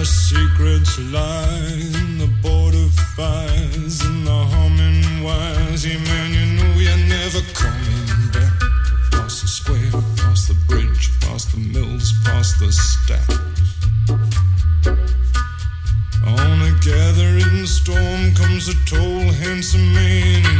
our secrets lie in the border fires and the humming wires. Yeah, man, you know you're never coming back. Past the square, past the bridge, past the mills, past the stack. On a gathering storm comes a tall, handsome man.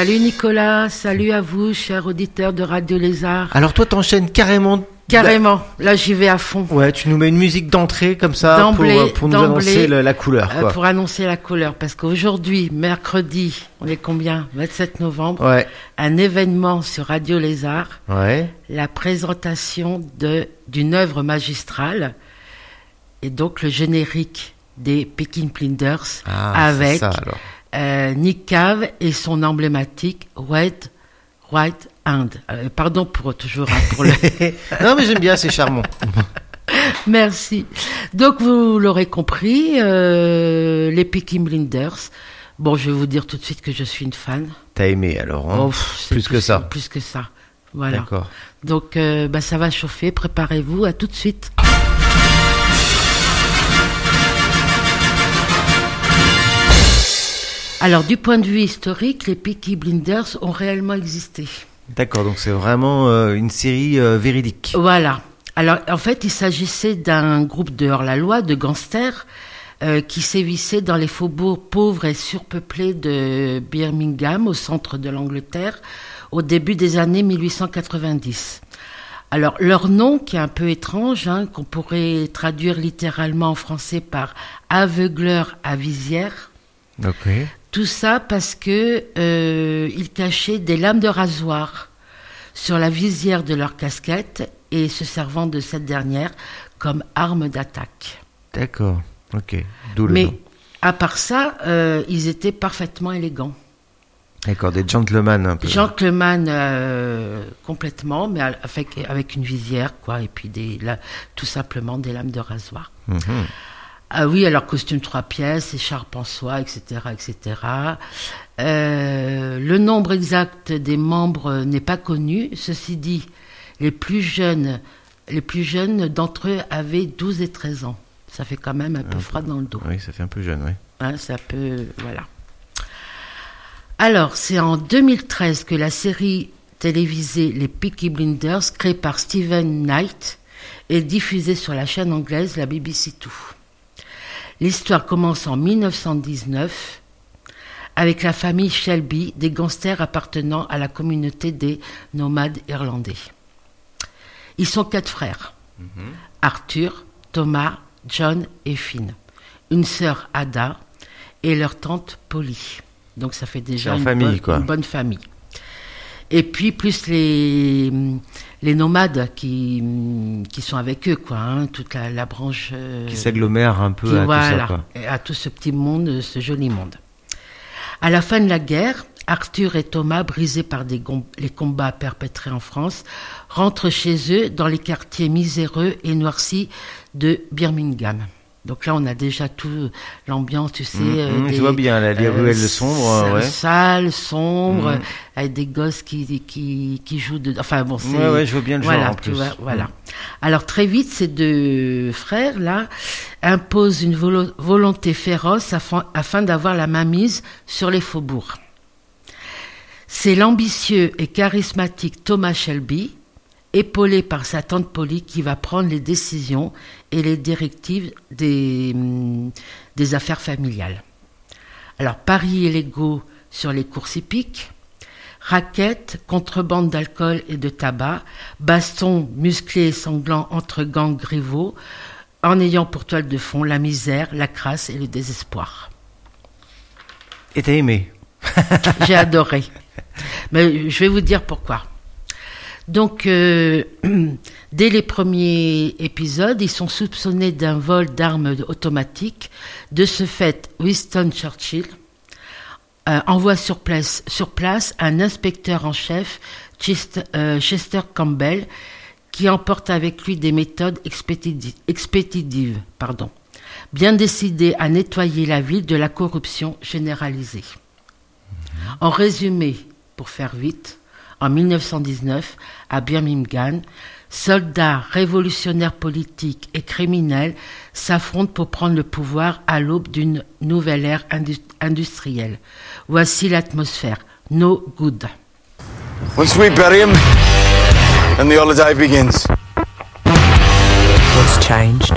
Salut Nicolas, salut à vous, chers auditeurs de Radio Lézard. Alors toi, t'enchaînes carrément. Carrément, là j'y vais à fond. Ouais, tu nous mets une musique d'entrée comme ça pour, euh, pour nous annoncer la couleur. Euh, pour annoncer la couleur, parce qu'aujourd'hui, mercredi, on est combien? 27 novembre, Ouais, un événement sur Radio Lézard, ouais. la présentation de d'une œuvre magistrale, et donc le générique des Peking Blinders Ah, avec ça, alors. Euh, Nick Cave et son emblématique White White Hand. Euh, pardon pour toujours hein, pour le. non, mais j'aime bien, c'est charmant. Merci. Donc vous l'aurez compris, euh, les Peking Blinders. Bon, je vais vous dire tout de suite que je suis une fan. T'as aimé alors, hein? Oh, pff, Plus que ça. Plus que ça. Voilà. D'accord. Donc euh, bah, ça va chauffer. Préparez-vous. À tout de suite. Alors, du point de vue historique, les Peaky Blinders ont réellement existé. D'accord, donc c'est vraiment euh, une série euh, véridique. Voilà. Alors, en fait, il s'agissait d'un groupe de hors-la-loi, de gangsters, euh, qui sévissait dans les faubourgs pauvres et surpeuplés de Birmingham, au centre de l'Angleterre, au début des années 1890. Alors, leur nom, qui est un peu étrange, hein, qu'on pourrait traduire littéralement en français par aveugleur à visière, Ok. Tout ça parce que euh, ils cachaient des lames de rasoir sur la visière de leur casquette et se servant de cette dernière comme arme d'attaque. D'accord. Ok. D'où le Mais nom. à part ça, euh, ils étaient parfaitement élégants. D'accord, des gentlemen un peu. Gentleman euh, complètement, mais avec, avec une visière, quoi, et puis des, tout simplement des lames de rasoir. Mhm. Ah oui, alors costume trois pièces, écharpe en soie, etc., etc. Euh, le nombre exact des membres n'est pas connu. Ceci dit, les plus jeunes, les plus jeunes d'entre eux avaient 12 et 13 ans. Ça fait quand même un peu froid dans le dos. Oui, ça fait un peu jeune, oui. Hein, ça peut, voilà. Alors, c'est en 2013 que la série télévisée Les Peaky Blinders, créée par Steven Knight, est diffusée sur la chaîne anglaise la BBC Two. L'histoire commence en 1919 avec la famille Shelby, des gangsters appartenant à la communauté des nomades irlandais. Ils sont quatre frères. Arthur, Thomas, John et Finn. Une sœur Ada et leur tante Polly. Donc ça fait déjà une, famille, bonne, une bonne famille. Et puis plus les, les nomades qui, qui sont avec eux, quoi, hein, toute la, la branche euh, Qui s'agglomère un peu qui- à voilà, tout ça, quoi. et à tout ce petit monde, ce joli monde. À la fin de la guerre, Arthur et Thomas, brisés par des les combats perpétrés en France, rentrent chez eux dans les quartiers miséreux et noircis de Birmingham. Donc là, on a déjà tout l'ambiance, tu sais. Euh, mhm, je vois bien, là, les ruelles sombres, ouais. Sales, sombres, Mhm. avec des gosses qui, qui, qui jouent de... Enfin bon, c'est... Ouais, ouais, je vois bien le voilà, genre en tu plus. vois, voilà. Alors très vite, ces deux frères-là imposent une volo- volonté féroce afin, afin d'avoir la main mise sur les faubourgs. C'est l'ambitieux et charismatique Thomas Shelby, épaulé par sa tante Polly, qui va prendre les décisions et les directives des, hum, des affaires familiales. Alors, paris illégaux sur les courses hippiques, raquettes, contrebande d'alcool et de tabac, bastons musclés et sanglants entre gangs rivaux, en ayant pour toile de fond la misère, la crasse et le désespoir. Et t'as aimé J'ai adoré. Mais je vais vous dire pourquoi. Donc, euh, dès les premiers épisodes, ils sont soupçonnés d'un vol d'armes automatiques. De ce fait, Winston Churchill euh, envoie sur place, un inspecteur en chef, Chester, euh, Chester Campbell, qui emporte avec lui des méthodes expéditi- expéditives, pardon, bien décidé à nettoyer la ville de la corruption généralisée. En résumé, pour faire vite, en 1919, à Birmingham, soldats, révolutionnaires politiques et criminels s'affrontent pour prendre le pouvoir à l'aube d'une nouvelle ère indu- industrielle. Voici l'atmosphère. No good. Once we bury him, then the holiday begins. What's changed?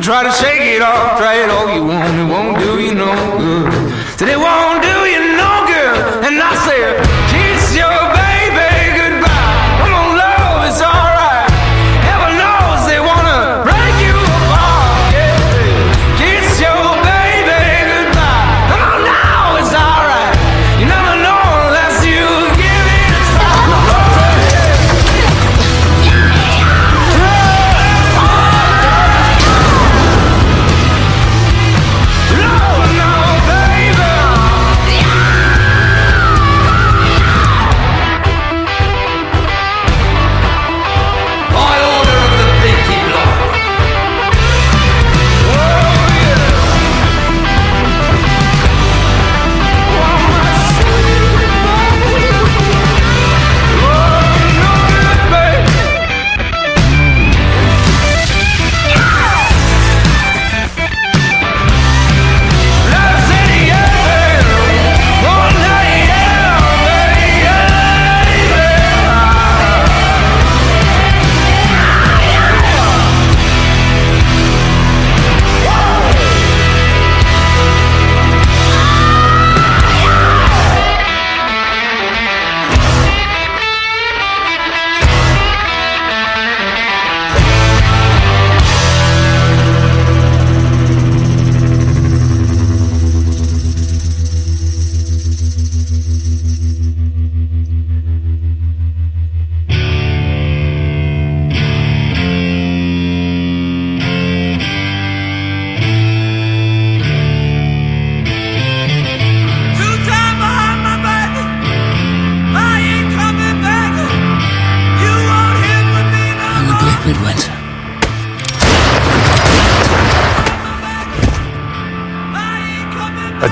You try to shake it off, try it all you want. It won't do you no good. Said it won't do you no good. And I said,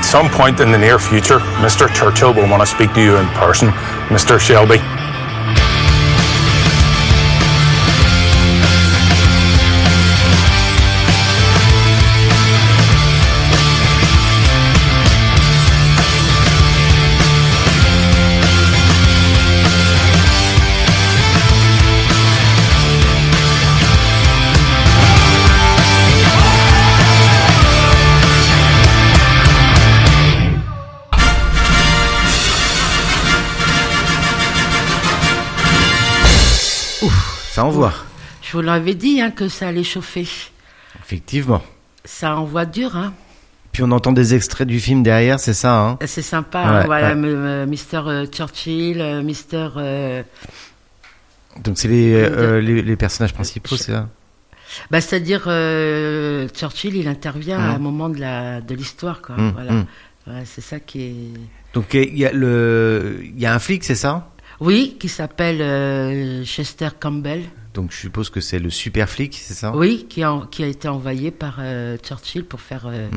some point in the near future, Mr. Churchill will want to speak to you in person, Mr. Shelby. Ça envoie. Je vous l'avais dit hein, que ça allait chauffer. Effectivement. Ça envoie dur, hein. Puis on entend des extraits du film derrière, c'est ça, hein C'est sympa, Ouais, hein, voilà, ouais. m- euh, Mr. euh, Churchill, euh, Mr. euh, Donc c'est les, euh, les, les personnages principaux, c'est ça? Bah, c'est-à-dire euh, Churchill, il intervient à un moment de de l'histoire, quoi. Mhm, Voilà. Ouais, c'est ça qui est. Donc il y a le, il y a un flic, c'est ça? Oui, qui s'appelle euh, Chester Campbell. Donc je suppose que c'est le super flic, c'est ça? Oui, qui a, qui a été envoyé par euh, Churchill pour faire euh,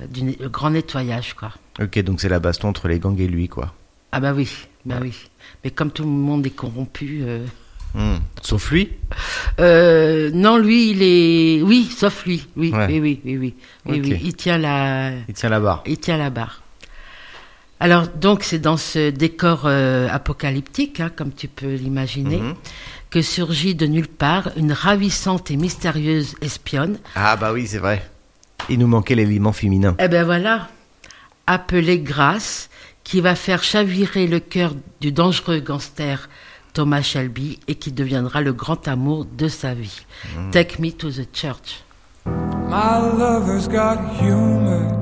euh, du grand nettoyage, quoi. Ok, donc c'est la baston entre les gangs et lui, quoi. Ah bah oui, bah oui. Mais comme tout le monde est corrompu, Hmm. Sauf lui? Non, lui, il est. Oui, sauf lui. Oui, Ouais. oui, oui, oui, oui. Oui, Il tient la. Il tient la barre. Il tient la barre. Alors, donc, c'est dans ce décor euh, apocalyptique, hein, comme tu peux l'imaginer, Mhm. que surgit de nulle part une ravissante et mystérieuse espionne. Ah bah oui, c'est vrai. Il nous manquait l'élément féminin. Eh ben voilà, appelée Grace, qui va faire chavirer le cœur du dangereux gangster Thomas Shelby et qui deviendra le grand amour de sa vie. Take me to the church. My lover's got humor.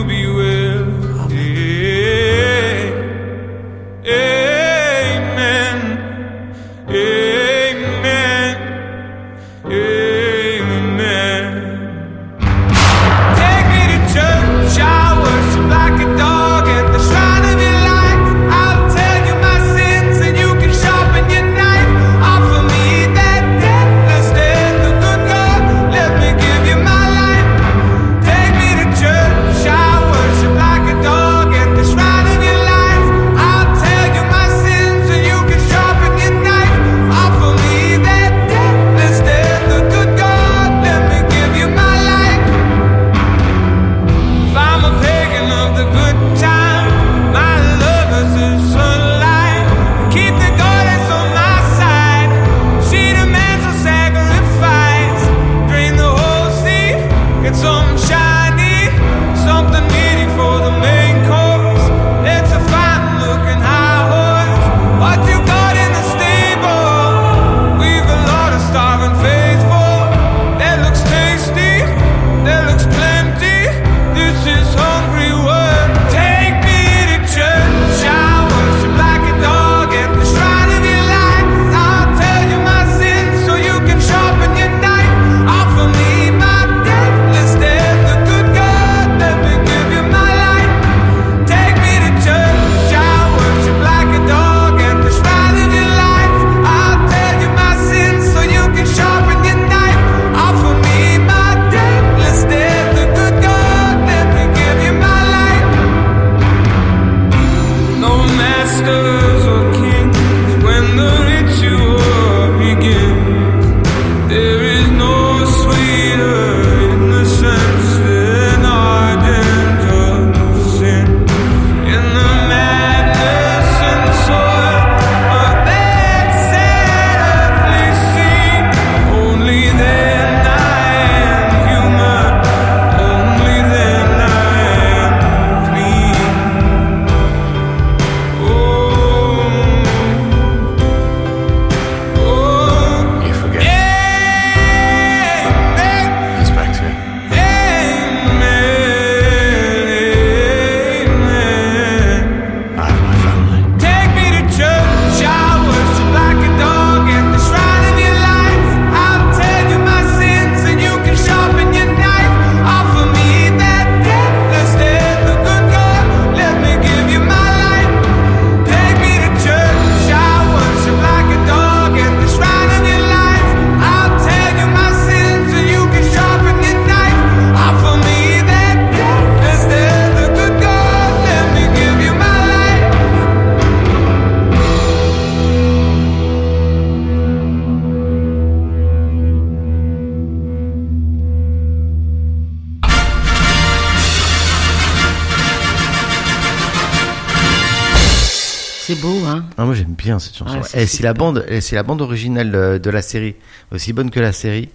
bien cette chanson. Ouais, c'est et si la bande, et si la bande originale euh, de la série aussi bonne que la série,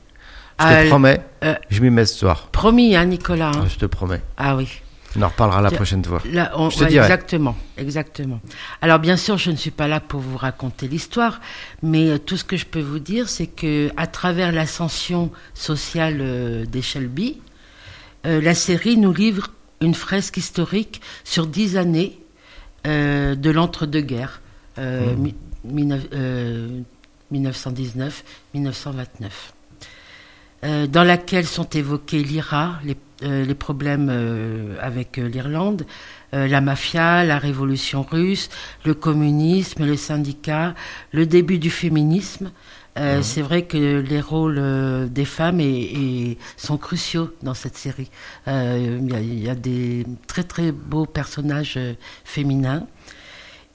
je te Ah, promets, euh, je m'y mets ce soir. Promis, hein, Nicolas hein Je te promets. Ah oui. On en reparlera la prochaine fois. Là, on- Je te ouais, dirai. Exactement, exactement. Alors bien sûr, je ne suis pas là pour vous raconter l'histoire, mais euh, tout ce que je peux vous dire, c'est que à travers l'ascension sociale euh, des Shelby, euh, la série nous livre une fresque historique sur dix années euh, de l'entre-deux-guerres, euh, mi- mille neuf- euh, 1919-1929, euh, dans laquelle sont évoqués l'IRA, les, euh, les problèmes euh, avec euh, l'Irlande, euh, la mafia, la révolution russe, le communisme, le syndicat, le début du féminisme. Euh, C'est vrai que les rôles euh, des femmes est- est- sont cruciaux dans cette série. Euh, Il y, a- il y a des très très beaux personnages euh, féminins.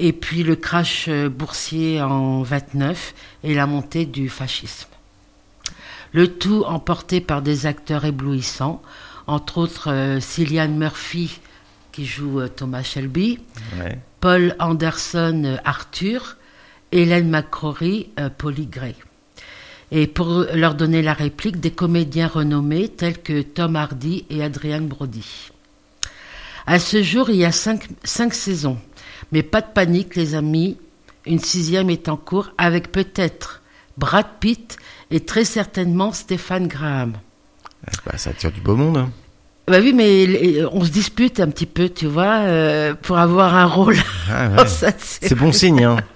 Et puis le crash euh, boursier en 29 et la montée du fascisme. Le tout emporté par des acteurs éblouissants, entre autres euh, Cillian Murphy qui joue euh, Thomas Shelby, Ouais. Paul Anderson Arthur, Hélène McCrory Polly Gray. Et pour leur donner la réplique, des comédiens renommés tels que Tom Hardy et Adrian Brody. À ce jour, il y a cinq, cinq saisons. Mais pas de panique, les amis. Une sixième est en cours avec peut-être Brad Pitt et très certainement Stéphane Graham. Bah, ça attire du beau monde. hein. Bah oui, mais les- on se dispute un petit peu, tu vois, euh, pour avoir un rôle Ah, ouais. C'est bon signe. Hein.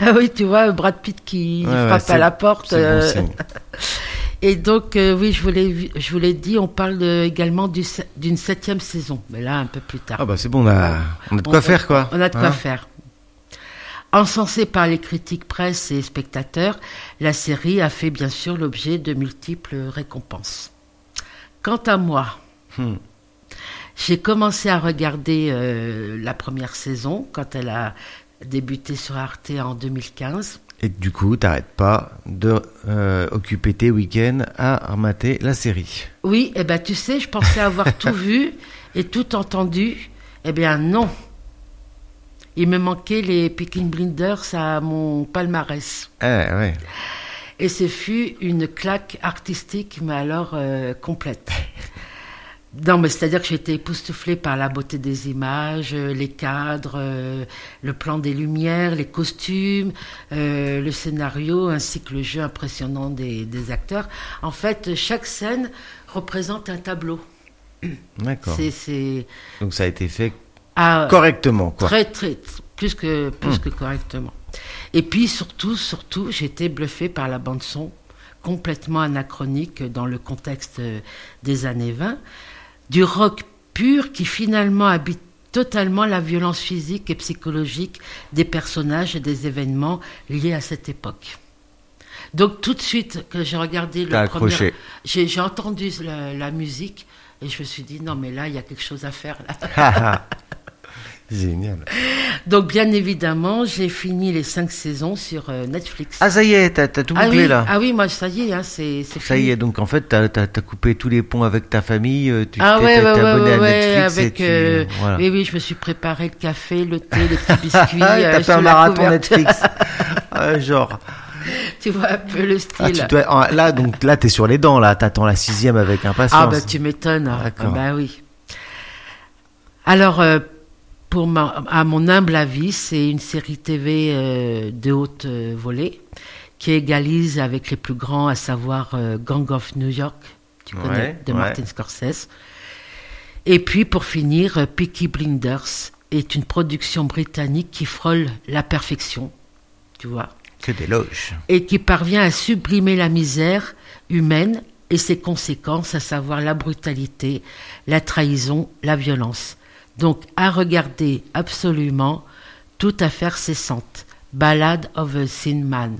Ah oui, tu vois, Brad Pitt qui Ouais, frappe à la porte. C'est bon euh, signe. et donc, euh, oui, je vous l'ai je vous l'ai dit, on parle de- également du d'une septième saison, mais là, un peu plus tard. Ah bah c'est bon, on a, on a de On- quoi faire quoi. On a de quoi Hein faire. Encensée par les critiques presse et spectateurs, la série a fait bien sûr l'objet de multiples récompenses. Quant à moi, Hmm. j'ai commencé à regarder euh, la première saison quand elle a débuté sur Arte en 2015. Et du coup, t'arrêtes pas de euh, occuper tes week-ends à remater la série. Oui, eh ben tu sais, je pensais avoir tout vu et tout entendu. Eh bien non. Il me manquait les Peking Blinders à mon palmarès. Eh ouais. Et ce fut une claque artistique, mais alors euh, complète. Non, mais c'est-à-dire que j'ai été époustouflée par la beauté des images, euh, les cadres, euh, le plan des lumières, les costumes, euh, le scénario, ainsi que le jeu impressionnant des, des acteurs. En fait, chaque scène représente un tableau. D'accord. Donc ça a été fait ah, correctement quoi. Très, très, plus que, plus que correctement. Et puis surtout, surtout, j'ai été bluffé par la bande son, complètement anachronique dans le contexte des années 20, du rock pur qui finalement habite totalement la violence physique et psychologique des personnages et des événements liés à cette époque. Donc tout de suite que j'ai regardé le premier, j'ai entendu la, la musique et je me suis dit non mais là il y a quelque chose à faire là. Ah, Génial. Donc bien évidemment, j'ai fini les cinq saisons sur euh, Netflix. Ah ça y est, t'as t'as tout Ah bouclé oui, là. ah oui, moi ça y est, hein, c'est c'est Ça fini. y est, donc en fait, t'as as, coupé tous les ponts avec ta famille, euh, tu Ah t'es ouais, t'es ouais, ouais, abonné ouais, à ouais, Netflix avec, et tu... euh, voilà. oui, oui, je me suis préparé le café, le thé, les petits biscuits. Ah, euh, t'as fait un marathon. Netflix. Ah, genre. tu vois un peu le Ah, style. tu dois- ah, là, donc là, t'es sur les dents, là. T'attends la sixième avec impatience. Ah bah tu m'étonnes. Ah, D'accord. bah oui. Alors, euh, pour ma- à mon humble avis, c'est une série TV euh, de haute euh, volée qui égalise avec les plus grands, à savoir euh, Gang of New York, tu connais, Ouais, de ouais. Martin Scorsese. Et puis pour finir, Peaky Blinders est une production britannique qui frôle la perfection, tu vois Que des loges. et qui parvient à sublimer la misère humaine et ses conséquences, à savoir la brutalité, la trahison, la violence. Donc à regarder absolument, toute affaire cessante. Ballad of a Sin Man.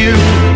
You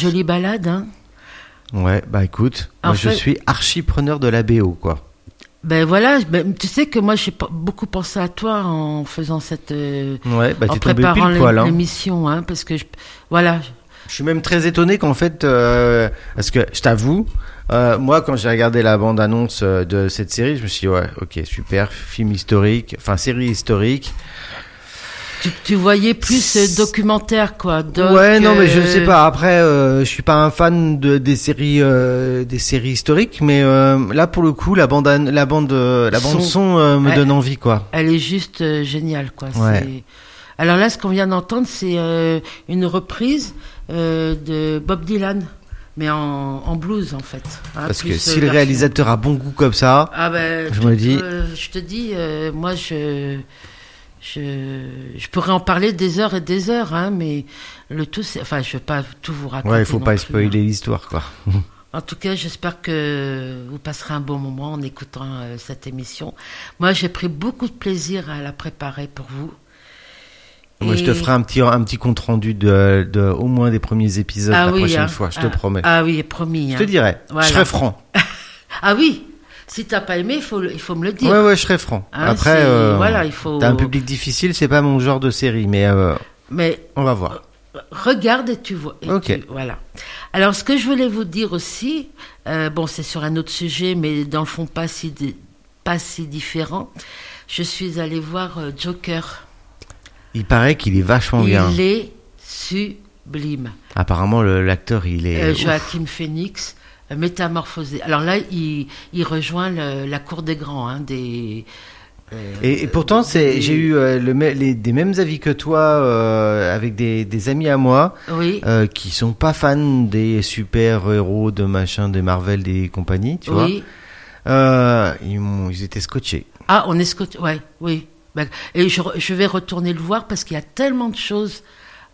jolie balade, hein. Ouais, bah écoute, moi je suis archi preneur de la BO, quoi. Ben voilà, ben, tu sais que moi j'ai beaucoup pensé à toi en faisant cette, euh, Ouais, bah en préparant hein. l'émission, hein, parce que je, voilà, Je suis même très étonné qu'en fait, euh, parce que je t'avoue, euh, moi quand j'ai regardé la bande-annonce euh, de cette série, je me suis dit, ouais, ok, super, film historique, enfin série historique. Tu, tu voyais plus euh, documentaire quoi. Ouais, non, mais je euh, sais pas. Après, euh, je suis pas un fan de des séries, euh, des séries historiques, mais euh, là pour le coup, la bande, la bande, la Son. bande son me donne envie, quoi. Elle est juste géniale, quoi. Ouais. Alors là, ce qu'on vient d'entendre, c'est une reprise de Bob Dylan, mais en, en blues, en fait. hein, Parce que si euh, le réalisateur a bon goût comme ça, Ah ben, je te- me dis- euh, je te dis, euh, moi, je, je, je pourrais en parler des heures et des heures, hein, mais le tout, c'est, enfin, je vais pas tout vous raconter. ouais, il faut non pas plus, spoiler hein. l'histoire, quoi. En tout cas, j'espère que vous passerez un bon moment en écoutant euh, cette émission. Moi, j'ai pris beaucoup de plaisir à la préparer pour vous. Moi, je te ferai un petit, un petit compte rendu de, de au moins des premiers épisodes Ah la oui, prochaine hein. fois, je te Ah, promets. Ah oui, promis. je hein. te dirai. Voilà. Je serai franc. Ah oui, si t'as pas aimé, il faut, le- il faut me le dire. Ouais, ouais, je serai franc. Hein, Après, euh, voilà, il faut. t'as un public difficile, c'est pas mon genre de série, mais euh, Mais on va voir. regarde et tu vois. et Ok. tu- voilà. Alors, ce que je voulais vous dire aussi, euh, bon, c'est sur un autre sujet, mais dans le fond pas si pas si différent. Je suis allée voir euh, Joker. Il paraît qu'il est vachement bien. Il est sublime. Apparemment, l'acteur, il est. Euh. Joachim Phoenix, euh, métamorphosé. Alors là, il, il rejoint le- la cour des grands, hein, des. euh, Et, et pourtant, des- j'ai eu euh, le, les, des mêmes avis que toi euh, avec des, des amis à moi Oui. euh, qui sont pas fans des super héros de machin, des Marvel, des compagnies, tu vois. oui. Euh, ils, ils étaient scotchés. Ah, on est scotché. Ouais, oui. Ben, Et je, je vais retourner le voir parce qu'il y a tellement de choses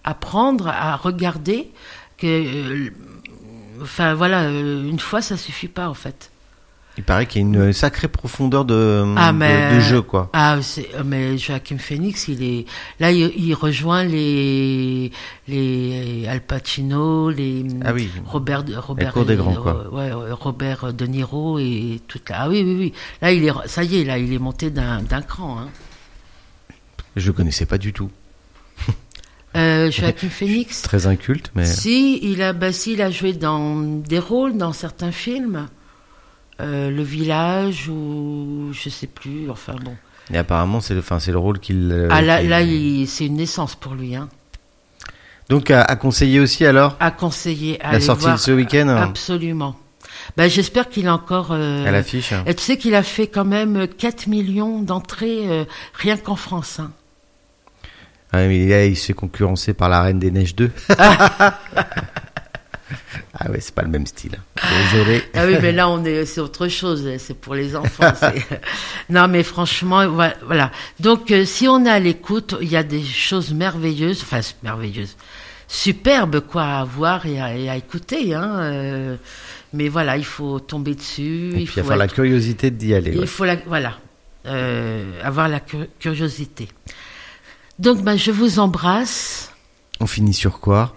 à prendre, à regarder, que. Enfin, voilà, euh, une fois, ça suffit pas, en fait. Il paraît qu'il y a une sacrée profondeur de, Ah, de- mais- de, jeu, quoi. Ah, euh, mais Joachim Phoenix, il est là, il, il rejoint les les Al Pacino, les Ah oui. Robert Robert cour des grands, quoi. ouais, ouais, Robert De Niro et tout là. Ah oui, oui, oui. Là, il est ça y est, là, il est monté d'un d'un cran. Hein. Je le connaissais pas du tout. Euh, Joachim Phoenix. Très inculte, mais. Si, il a, bah, si, il a joué dans des rôles dans certains films. Euh, le village ou je sais plus, enfin bon. Et apparemment, c'est le, c'est le rôle qu'il. euh, ah là, qu'il- là il- c'est une naissance pour lui. Hein. Donc, à, à conseiller aussi alors? À conseiller. à La sortie voir, de ce week-end, hein. Absolument. Ben, J'espère qu'il a encore. euh, à l'affiche. et tu sais qu'il a fait quand même 4 millions d'entrées euh, rien qu'en France. hein. Ah, mais là, il se fait concurrencer par la Reine des Neiges 2. ah ouais, c'est pas le même style. Désolé. Ah oui, mais là, on est, c'est autre chose. C'est pour les enfants. non, mais franchement, voi- voilà. Donc, euh, si on est à l'écoute, il y a des choses merveilleuses, enfin merveilleuses, superbes quoi à voir et à, et à écouter. Hein, euh, mais voilà, il faut tomber dessus. Et il faut avoir la curiosité d'y aller. il ouais. faut la, voilà, euh, avoir la cu- curiosité. Donc, ben, je vous embrasse. On finit sur quoi?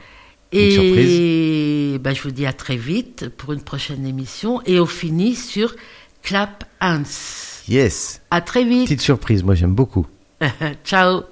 Une Et ben, je vous dis à très vite pour une prochaine émission. Et on finit sur Clap Hands. Yes. À très vite. Petite surprise, moi j'aime beaucoup. Ciao.